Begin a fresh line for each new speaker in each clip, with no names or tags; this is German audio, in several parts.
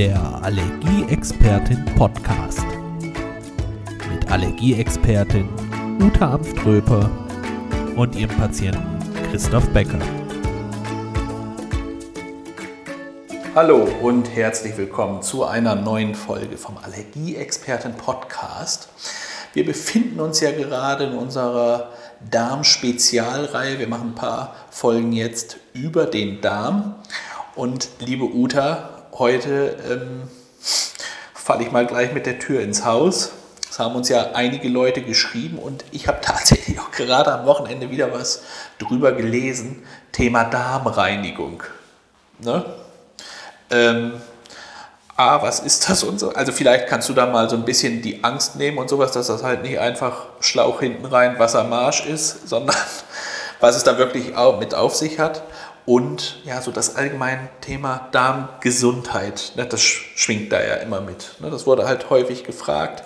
der Allergieexpertin Podcast. Mit Allergieexpertin Uta Amströper und ihrem Patienten Christoph Becker.
Hallo und herzlich willkommen zu einer neuen Folge vom Allergieexperten Podcast. Wir befinden uns ja gerade in unserer Darm-Spezialreihe. Wir machen ein paar Folgen jetzt über den Darm. Und liebe Uta, heute ähm, falle ich mal gleich mit der Tür ins Haus. Es haben uns ja einige Leute geschrieben und ich habe tatsächlich auch gerade am Wochenende wieder was drüber gelesen. Thema Darmreinigung. Ne? Ähm, A, was ist das und so? Also vielleicht kannst du da mal so ein bisschen die Angst nehmen und sowas, dass das halt nicht einfach Schlauch hinten rein, Wassermarsch ist, sondern was es da wirklich auch mit auf sich hat. Und ja, so das allgemeine Thema Darmgesundheit, ne, das schwingt da ja immer mit. Ne, das wurde halt häufig gefragt.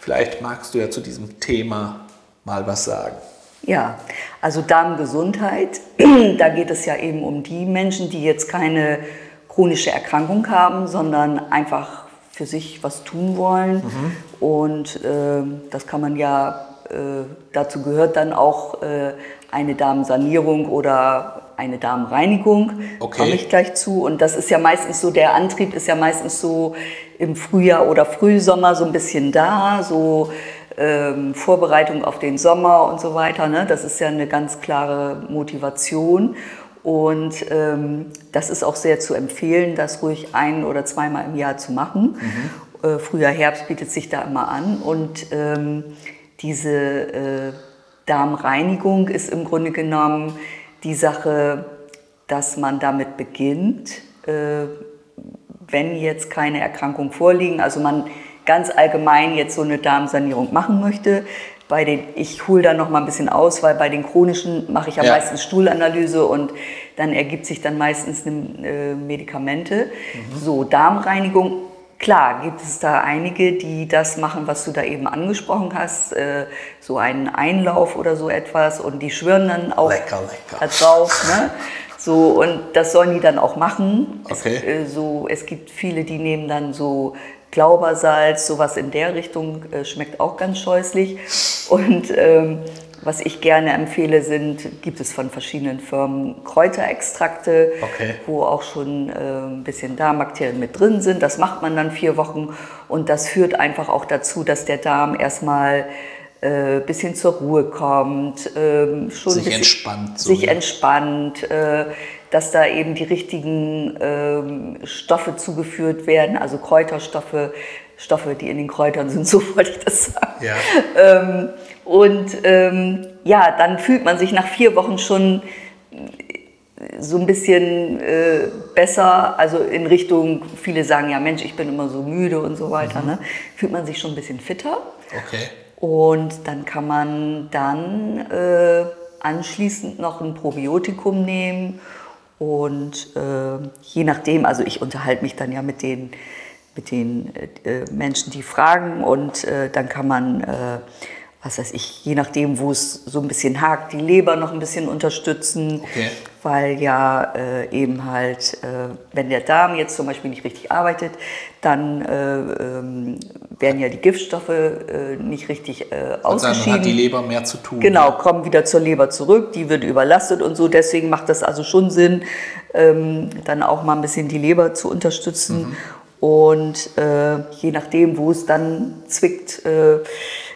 Vielleicht magst du ja zu diesem Thema mal was sagen.
Ja, also Darmgesundheit, da geht es ja eben um die Menschen, die jetzt keine chronische Erkrankung haben, sondern einfach für sich was tun wollen. Mhm. Und äh, das kann man ja, äh, dazu gehört dann auch äh, eine Darmsanierung oder eine Darmreinigung, okay. komme ich gleich zu. Und das ist ja meistens so, der Antrieb ist ja meistens so im Frühjahr oder Frühsommer so ein bisschen da, so ähm, Vorbereitung auf den Sommer und so weiter. Ne? Das ist ja eine ganz klare Motivation. Und ähm, das ist auch sehr zu empfehlen, das ruhig ein- oder zweimal im Jahr zu machen. Mhm. Äh, Frühjahr, Herbst bietet sich da immer an. Und ähm, diese äh, Darmreinigung ist im Grunde genommen die Sache, dass man damit beginnt, äh, wenn jetzt keine Erkrankung vorliegen, also man ganz allgemein jetzt so eine Darmsanierung machen möchte. Bei den, ich hole da noch mal ein bisschen aus, weil bei den chronischen mache ich ja, ja. meistens Stuhlanalyse und dann ergibt sich dann meistens eine, äh, Medikamente. Mhm. So, Darmreinigung Klar, gibt es da einige, die das machen, was du da eben angesprochen hast, äh, so einen Einlauf oder so etwas und die schwören dann auch
lecker, lecker.
drauf. Ne? So, und das sollen die dann auch machen.
Okay.
Es, äh, so, es gibt viele, die nehmen dann so Glaubersalz, sowas in der Richtung, äh, schmeckt auch ganz scheußlich. Und ähm, was ich gerne empfehle, sind, gibt es von verschiedenen Firmen Kräuterextrakte,
okay.
wo auch schon äh, ein bisschen Darmbakterien mit drin sind. Das macht man dann vier Wochen und das führt einfach auch dazu, dass der Darm erstmal ein äh, bisschen zur Ruhe kommt, äh, schon
sich entspannt,
so sich entspannt, äh, dass da eben die richtigen ähm, Stoffe zugeführt werden, also Kräuterstoffe, Stoffe, die in den Kräutern sind, so wollte ich das sagen.
Ja.
Ähm, und ähm, ja, dann fühlt man sich nach vier Wochen schon so ein bisschen äh, besser, also in Richtung, viele sagen ja, Mensch, ich bin immer so müde und so weiter, mhm. ne? fühlt man sich schon ein bisschen fitter.
Okay.
Und dann kann man dann äh, anschließend noch ein Probiotikum nehmen und äh, je nachdem, also ich unterhalte mich dann ja mit den, mit den äh, Menschen, die fragen und äh, dann kann man äh, was weiß ich, je nachdem, wo es so ein bisschen hakt, die Leber noch ein bisschen unterstützen,
okay.
weil ja äh, eben halt, äh, wenn der Darm jetzt zum Beispiel nicht richtig arbeitet, dann äh, ähm, werden ja die Giftstoffe äh, nicht richtig äh, ausgeschieden. Dann
hat die Leber mehr zu tun.
Genau, kommen wieder zur Leber zurück, die wird überlastet und so. Deswegen macht das also schon Sinn, ähm, dann auch mal ein bisschen die Leber zu unterstützen. Mhm. Und äh, je nachdem, wo es dann zwickt,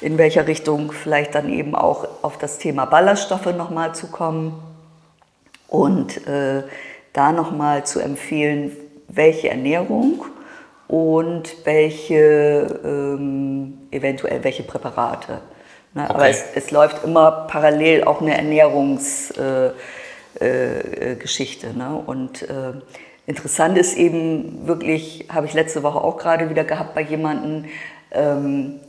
in welcher Richtung vielleicht dann eben auch auf das Thema Ballaststoffe nochmal zu kommen und äh, da nochmal zu empfehlen, welche Ernährung und welche ähm, eventuell welche Präparate. Ne? Okay. Aber es, es, läuft immer parallel auch eine Ernährungsgeschichte. Äh, äh, ne? Und äh, interessant ist eben wirklich, habe ich letzte Woche auch gerade wieder gehabt bei jemandem, ähm,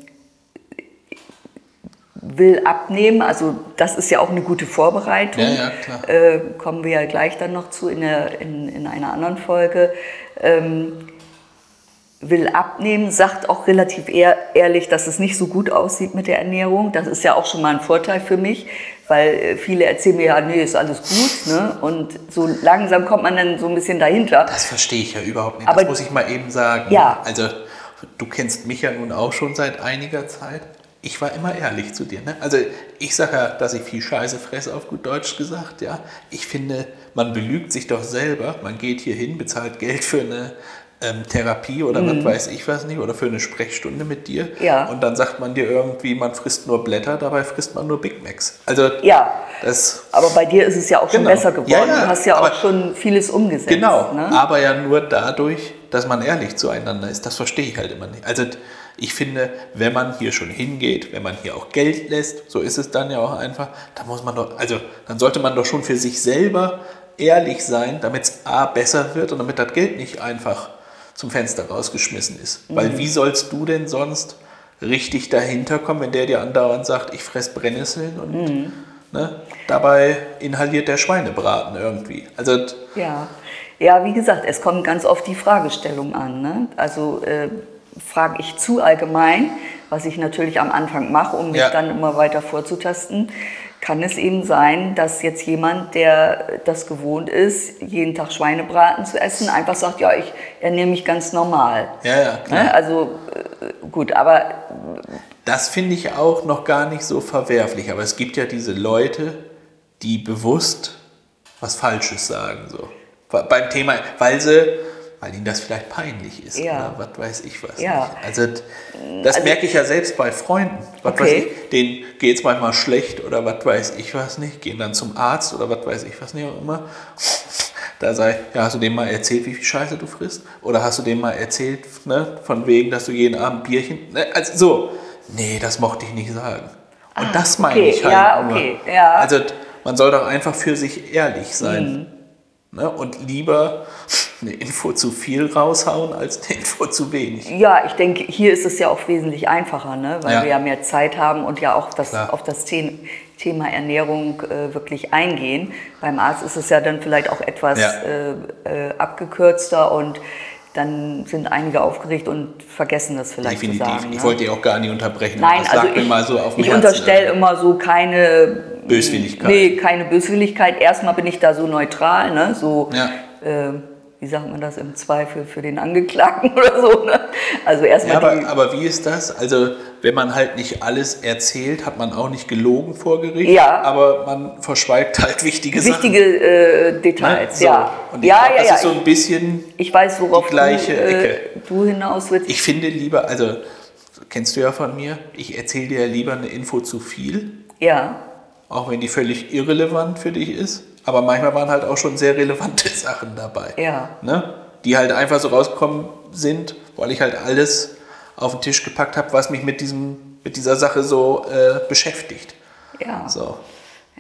will abnehmen. Also das ist ja auch eine gute Vorbereitung.
Ja, ja,
äh, kommen wir ja gleich dann noch zu in, der, in, in einer anderen Folge. Ähm, will abnehmen, sagt auch relativ ehr, ehrlich, dass es nicht so gut aussieht mit der Ernährung. Das ist ja auch schon mal ein Vorteil für mich, weil äh, viele erzählen mir ja, nee, ist alles gut. Ne? Und so langsam kommt man dann so ein bisschen dahinter.
Das verstehe ich ja überhaupt nicht.
Aber-
das muss ich mal eben sagen.
Ja.
Also, du kennst mich ja nun auch schon seit einiger Zeit. Ich war immer ehrlich zu dir. Ne? Also, ich sage ja, dass ich viel Scheiße fresse, auf gut Deutsch gesagt. Ja? Ich finde, man belügt sich doch selber. Man geht hier hin, bezahlt Geld für eine ähm, Therapie oder was weiß ich was nicht, oder für eine Sprechstunde mit dir.
Mhm. Ja.
Und dann sagt man dir irgendwie, man frisst nur Blätter, dabei frisst man nur Big Macs. Also,
Ja,
das
aber bei dir ist es ja auch schon
Genau.
besser geworden.
Ja, ja,
du hast ja
aber-
auch schon vieles umgesetzt.
Genau,
Ne?
aber ja nur dadurch, dass man ehrlich zueinander ist. Das verstehe ich halt immer nicht. Also ich finde, wenn man hier schon hingeht, wenn man hier auch Geld lässt, so ist es dann ja auch einfach, dann muss man doch, also dann sollte man doch schon für sich selber ehrlich sein, damit es A besser wird und damit das Geld nicht einfach zum Fenster rausgeschmissen ist.
Mhm.
Weil wie sollst du denn sonst richtig dahinter kommen, wenn der dir andauernd sagt, ich fress Brennnesseln und
Mhm.
ne, dabei inhaliert der Schweinebraten irgendwie. Also
Ja. ja, wie gesagt, es kommt ganz oft die Fragestellung an. Ne? Also äh, frage ich zu allgemein, was ich natürlich am Anfang mache, um mich
Ja.
dann immer weiter vorzutasten, kann es eben sein, dass jetzt jemand, der das gewohnt ist, jeden Tag Schweinebraten zu essen, einfach sagt, ja, ich ernähre mich ganz normal.
Ja, ja, klar.
Ne? Also äh, gut, aber
Das finde ich auch noch gar nicht so verwerflich. Aber es gibt ja diese Leute, die bewusst was Falsches sagen. So. Beim Thema, weil sie, weil ihnen das vielleicht peinlich ist.
Ja.
Oder was weiß ich was.
Ja.
Nicht. Also das merke ich ja selbst bei Freunden. Was
Okay.
weiß ich, denen geht es manchmal schlecht oder was weiß ich was nicht. Gehen dann zum Arzt oder was weiß ich was nicht auch immer. Da sei, ja, hast du dem mal erzählt, wie viel Scheiße du frisst? Oder hast du dem mal erzählt, ne, von wegen, dass du jeden Abend Bierchen. Ne, also so, nee, das mochte ich nicht sagen. Und
Ah,
das meine
okay,
ich halt
ja, okay, ja.
Also man soll doch einfach für sich ehrlich sein.
Mhm.
Ne? Und lieber eine Info zu viel raushauen, als eine Info zu wenig.
Ja, ich denke, hier ist es ja auch wesentlich einfacher, ne? weil
Ja.
wir ja mehr Zeit haben und ja auch das,
Klar.
auf das The Thema Ernährung äh, wirklich eingehen. Beim Arzt ist es ja dann vielleicht auch etwas
Ja.
äh, äh, abgekürzter und dann sind einige aufgeregt und vergessen das vielleicht
Definitiv.
zu sagen.
Ich
ne?
wollte dich auch gar nicht unterbrechen.
Nein,
das
also
lag mir
ich,
mal so auf dem
ich
Herzen.
unterstelle immer so keine
Böswilligkeit.
Nee, keine Böswilligkeit. Erstmal bin ich da so neutral, ne? so
Ja.
äh, wie sagt man das im Zweifel für den Angeklagten oder so. Ne? Also erstmal
Ja, aber, aber wie ist das? Also, wenn man halt nicht alles erzählt, hat man auch nicht gelogen vor Gericht,
Ja.
aber man verschweigt halt wichtige,
wichtige äh,
Sachen.
Details,
So.
ja.
Und ich
ja,
glaub,
ja,
das
ja.
ist so ein bisschen,
ich weiß, worauf
die gleiche
du, äh,
Ecke.
du hinaus willst.
ich finde lieber, also, kennst du ja von mir, ich erzähle dir ja lieber eine Info zu viel,
ja,
auch wenn die völlig irrelevant für dich ist. Aber manchmal waren halt auch schon sehr relevante Sachen dabei.
Ja.
Ne? Die halt einfach so rausgekommen sind, weil ich halt alles auf den Tisch gepackt habe, was mich mit, diesem, mit dieser Sache so äh, beschäftigt.
ja,
So,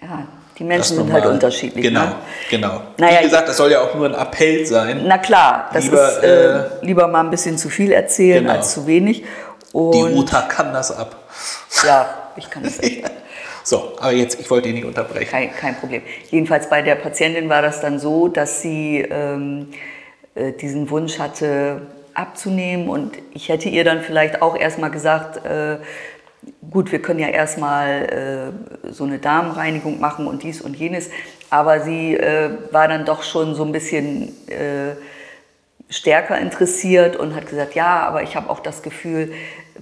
ja. Die
das
Menschen sind halt unterschiedlich.
Genau,
Ne?
genau.
Naja,
Wie gesagt, das soll ja auch nur ein Appell sein.
Na klar, das
Lieber,
ist äh, lieber mal ein bisschen zu viel erzählen
Genau.
als zu wenig. Und
Die Uta kann das ab.
ja, ich kann es echt.
So, aber jetzt, ich wollte ihn nicht unterbrechen.
Kein, kein Problem. Jedenfalls bei der Patientin war das dann so, dass sie ähm, äh, diesen Wunsch hatte abzunehmen und ich hätte ihr dann vielleicht auch erstmal gesagt, äh, gut, wir können ja erstmal äh, so eine Darmreinigung machen und dies und jenes, aber sie äh, war dann doch schon so ein bisschen äh, stärker interessiert und hat gesagt, ja, aber ich habe auch das Gefühl,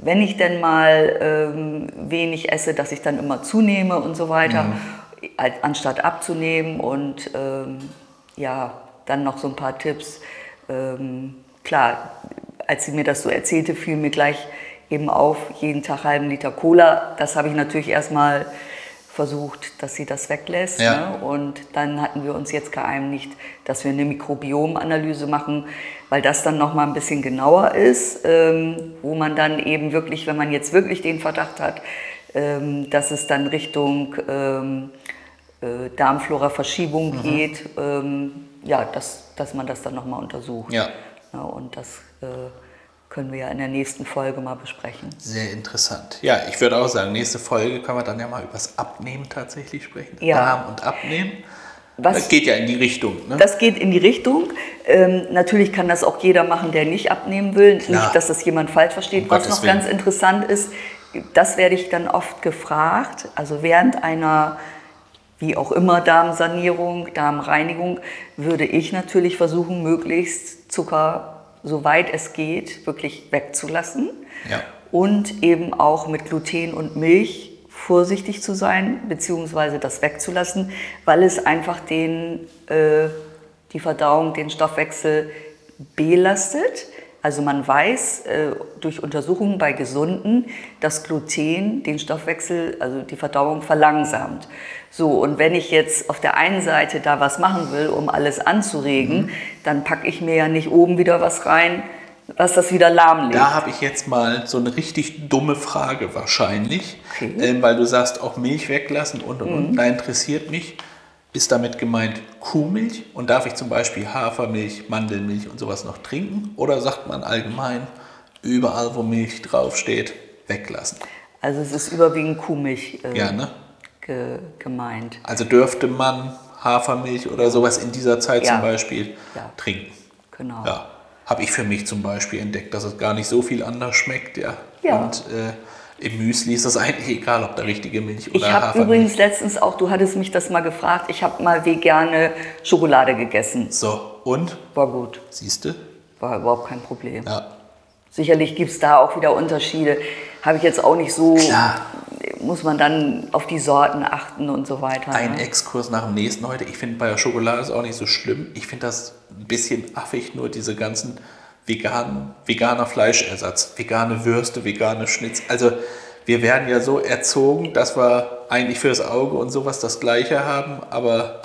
wenn ich denn mal ähm, wenig esse, dass ich dann immer zunehme und so weiter, als- anstatt abzunehmen und ähm, ja, dann noch so ein paar Tipps. Ähm, klar, als sie mir das so erzählte, fiel mir gleich eben auf, jeden Tag halben Liter Cola. Das habe ich natürlich erstmal versucht, dass sie das weglässt.
Ja.
Ne? Und dann hatten wir uns jetzt geeinigt, dass wir eine Mikrobiomanalyse machen, weil das dann noch mal ein bisschen genauer ist, ähm, wo man dann eben wirklich, wenn man jetzt wirklich den Verdacht hat, ähm, dass es dann Richtung ähm, äh, Darmflora-Verschiebung geht, ähm, ja, dass, dass man das dann noch mal untersucht.
Ja.
Ja, und das äh, können wir ja in der nächsten Folge mal besprechen.
Sehr interessant. Ja, ich würde auch sagen, nächste Folge können wir dann ja mal übers Abnehmen tatsächlich sprechen.
Ja.
Darm und Abnehmen.
Was-
das geht ja in die Richtung. Ne?
Das geht in die Richtung. Ähm, natürlich kann das auch jeder machen, der nicht abnehmen will.
Klar.
Nicht, dass das jemand falsch versteht.
Um
Was
Gottes
noch
Willen.
ganz interessant ist, das werde ich dann oft gefragt. Also während einer, wie auch immer, Darmsanierung, Darmreinigung, würde ich natürlich versuchen, möglichst Zucker, soweit es geht, wirklich wegzulassen.
Ja.
Und eben auch mit Gluten und Milch vorsichtig zu sein, beziehungsweise das wegzulassen, weil es einfach den, äh, die Verdauung, den Stoffwechsel belastet. Also man weiß äh, durch Untersuchungen bei Gesunden, dass Gluten den Stoffwechsel, also die Verdauung verlangsamt. So, und wenn ich jetzt auf der einen Seite da was machen will, um alles anzuregen, dann packe ich mir ja nicht oben wieder was rein, was das wieder lahmlegt.
Da habe ich jetzt mal so eine richtig dumme Frage wahrscheinlich,
Okay.
ähm, weil du sagst, auch Milch weglassen und und
Mhm.
und. Da interessiert mich, ist damit gemeint Kuhmilch und darf ich zum Beispiel Hafermilch, Mandelmilch und sowas noch trinken? Oder sagt man allgemein, überall wo Milch draufsteht, weglassen?
Also es ist überwiegend Kuhmilch äh,
Ja, ne?
ge gemeint.
Also dürfte man Hafermilch oder sowas in dieser Zeit
Ja.
zum Beispiel
Ja.
trinken?
Genau.
Ja, habe ich für mich zum Beispiel entdeckt, dass es gar nicht so viel anders schmeckt, ja. Und äh, im Müsli ist es eigentlich egal, ob da richtige Milch oder
Ich habe
Hafermilch.
übrigens letztens auch, du hattest mich das mal gefragt, ich habe mal vegane Schokolade gegessen.
So, und?
War gut,
Siehst du?
war überhaupt kein Problem.
Ja.
Sicherlich gibt es da auch wieder Unterschiede. Habe ich jetzt auch nicht so,
Klar.
muss man dann auf die Sorten achten und so weiter.
Ein
ne?
Exkurs nach dem nächsten heute. Ich finde bei der Schokolade ist auch nicht so schlimm. Ich finde das ein bisschen affig, nur diese ganzen veganen, veganer Fleischersatz, vegane Würste, vegane Schnitz. Also wir werden ja so erzogen, dass wir eigentlich fürs Auge und sowas das Gleiche haben, aber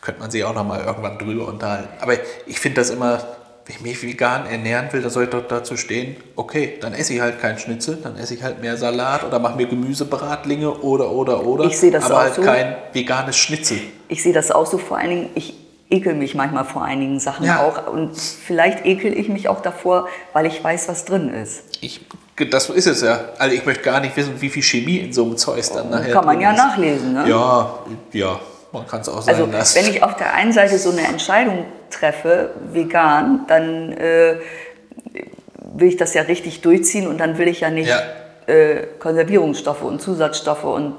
könnte man sich auch noch mal irgendwann drüber unterhalten. Aber ich finde das immer, wenn ich mich vegan ernähren will, dann soll ich doch dazu stehen, okay, dann esse ich halt kein Schnitzel, dann esse ich halt mehr Salat oder mache mir Gemüsebratlinge oder, oder, oder.
Ich sehe das
aber
auch
halt
so.
kein veganes Schnitzel.
Ich sehe das auch so vor allen Dingen, ich ekel mich manchmal vor einigen Sachen
Ja.
auch. Und vielleicht ekel ich mich auch davor, weil ich weiß, was drin ist.
Ich, das ist es ja. Also ich möchte gar nicht wissen, wie viel Chemie in so einem Zeug dann nachher
Kann man ja
ist.
nachlesen, ne?
Ja, ja, man kann es auch sein
Also
lassen.
wenn ich auf der einen Seite so eine Entscheidung treffe, vegan, dann äh, will ich das ja richtig durchziehen und dann will ich ja nicht
Ja.
äh, Konservierungsstoffe und Zusatzstoffe und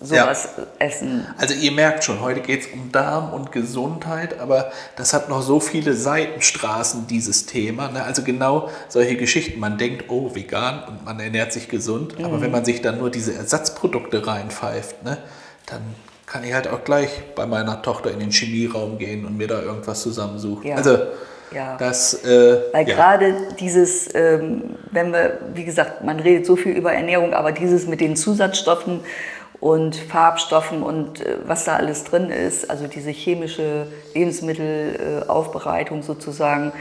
sowas essen.
Also ihr merkt schon, heute geht es um Darm und Gesundheit, aber das hat noch so viele Seitenstraßen, dieses Thema. Ne? Also genau solche Geschichten. Man denkt, oh, vegan und man ernährt sich gesund,
Mhm.
aber wenn man sich dann nur diese Ersatzprodukte reinpfeift, ne, dann kann ich halt auch gleich bei meiner Tochter in den Chemieraum gehen und mir da irgendwas zusammensuchen.
Ja.
Also
Ja.
das... Äh,
Weil
ja.
gerade dieses, ähm, wenn wir, wie gesagt, man redet so viel über Ernährung, aber dieses mit den Zusatzstoffen und Farbstoffen und äh, was da alles drin ist, also diese chemische Lebensmittelaufbereitung Aufbereitung sozusagen,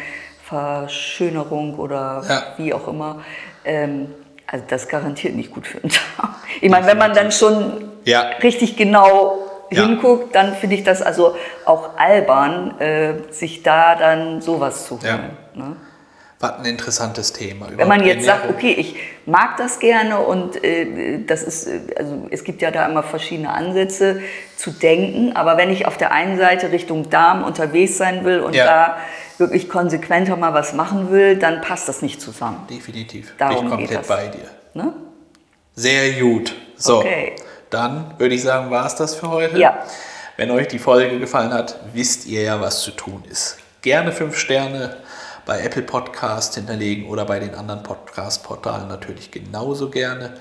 Verschönerung oder
Ja.
wie auch immer, ähm, also das garantiert nicht gut für den Darm. Ich meine, wenn man dann schon
Ja.
richtig genau
Ja.
hinguckt, dann finde ich das also auch albern, äh, sich da dann sowas zu holen. Ne?
Was ein interessantes Thema.
Wenn man jetzt sagt,
Ernährung.
okay, ich mag das gerne und äh, das ist, äh, also es gibt ja da immer verschiedene Ansätze zu denken, aber wenn ich auf der einen Seite Richtung Darm unterwegs sein will und
Ja.
da wirklich konsequenter mal was machen will, dann passt das nicht zusammen.
Definitiv.
Darum
Bin ich komplett bei dir.
Ne?
Sehr gut. So,
Okay.
dann würde ich sagen, war es das für heute.
Ja.
Wenn euch die Folge gefallen hat, wisst ihr ja, was zu tun ist. Gerne fünf Sterne bei Apple Podcast hinterlegen oder bei den anderen Podcast-Portalen natürlich genauso gerne.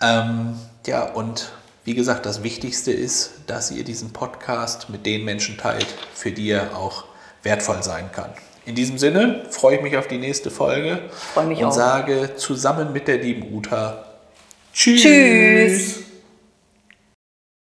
Ähm, ja, und wie gesagt, das Wichtigste ist, dass ihr diesen Podcast mit den Menschen teilt, für die er auch wertvoll sein kann. In diesem Sinne freue ich mich auf die nächste Folge und
auch.
sage zusammen mit der lieben Uta Tschüss.
Tschüss.